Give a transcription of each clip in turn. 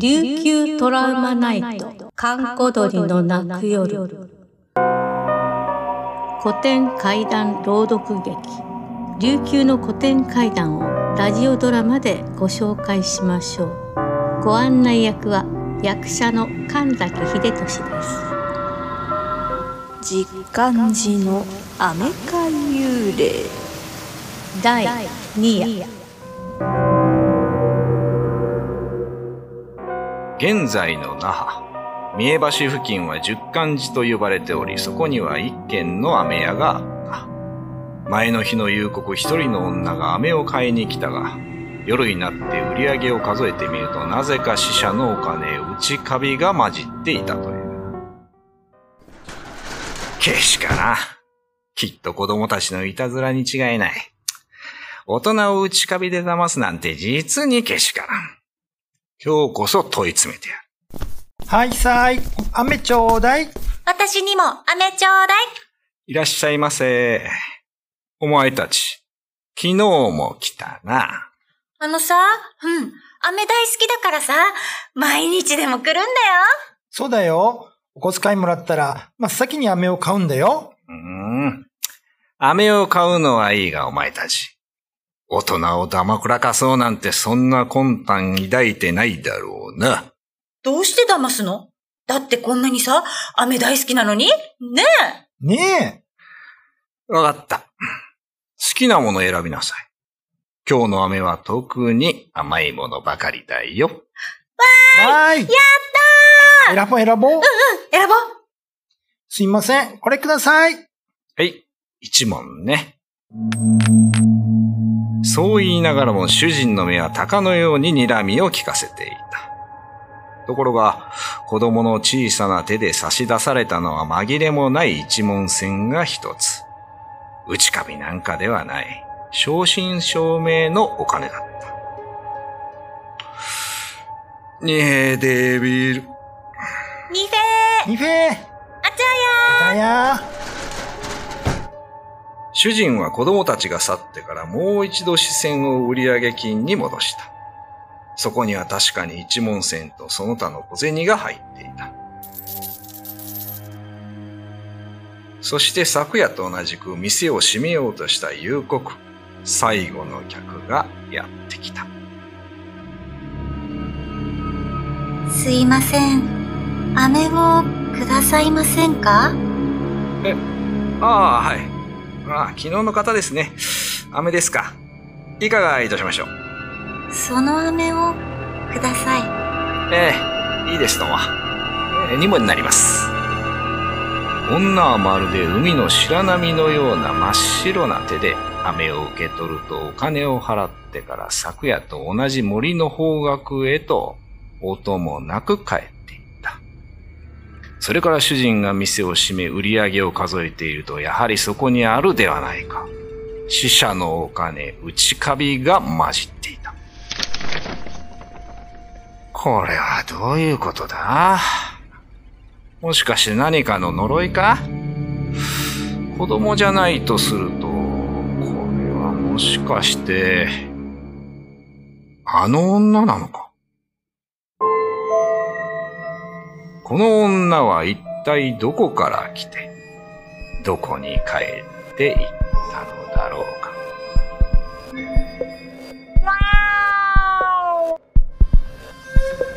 琉球トラウマナイト。閑古鳥の泣く夜。古典怪談朗読劇。琉球の古典怪談をラジオドラマでご紹介しましょう。ご案内役は役者の神崎秀俊です。実感寺のアメカ幽霊。第2夜現在の那覇。三重橋付近は十貫寺と呼ばれており、そこには一軒の飴屋があった。前の日の夕刻一人の女が飴を買いに来たが、夜になって売り上げを数えてみると、なぜか死者のお金、内カビが混じっていたという。けしかな。きっと子供たちのいたずらに違いない。大人を内カビで騙すなんて実にけしからん。今日こそ問い詰めてやる。はいさーい、飴ちょうだい。私にも飴ちょうだい。いらっしゃいませ。お前たち、昨日も来たな。あのさ、うん、飴大好きだからさ、毎日でも来るんだよ。そうだよ。お小遣いもらったら、真っ先に飴を買うんだよ。うーん。飴を買うのはいいが、お前たち。大人をだまくらかそうなんてそんな魂胆抱いてないだろうな。どうして騙すの？だってこんなにさ、飴大好きなのに？ねえ。ねわかった。好きなもの選びなさい。今日の飴は特に甘いものばかりだよ。え。わーい。やったー選ぼう選ぼう。選ぼう。すいません。これください。はい、一問ね。そう言いながらも主人の目は鷹のように睨みを聞かせていた。ところが、子供の小さな手で差し出されたのは紛れもない一文線が一つ。内壁なんかではない。正真正銘のお金だった。にへデビル。ニフェニフェー。あちゃだや主人は子供たちが去ってからもう一度視線を売上金に戻した。そこには確かに一文銭とその他の小銭が入っていた。そして昨夜と同じく店を閉めようとした夕刻、最後の客がやってきた。ーすいません。飴をくださいませんか？ああ、はい。ああ、昨日の方ですね。飴ですか。いかがいたしましょう。その飴をください。ええ、いいですとも。えー、にもになります。女はまるで海の白波のような真っ白な手で飴を受け取るとお金を払ってから昨夜と同じ森の方角へと音もなく帰って。それから主人が店を閉め売り上げを数えているとやはりそこにあるではないか。死者のお金、内カビが混じっていた。これはどういうことだ？もしかして何かの呪いか？子供じゃないとすると、これはもしかして、あの女なのか？この女は一体どこから来て、どこに帰っていったのだろうか。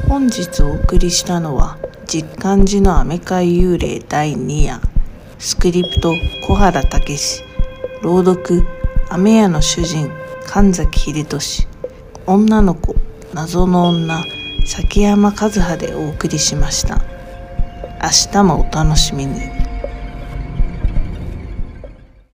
本日お送りしたのは実感寺のアメカイ幽霊第2夜。スクリプト小原武史。朗読飴屋の主人神崎秀俊。女の子謎の女崎山和葉でお送りしました。明日もお楽しみに。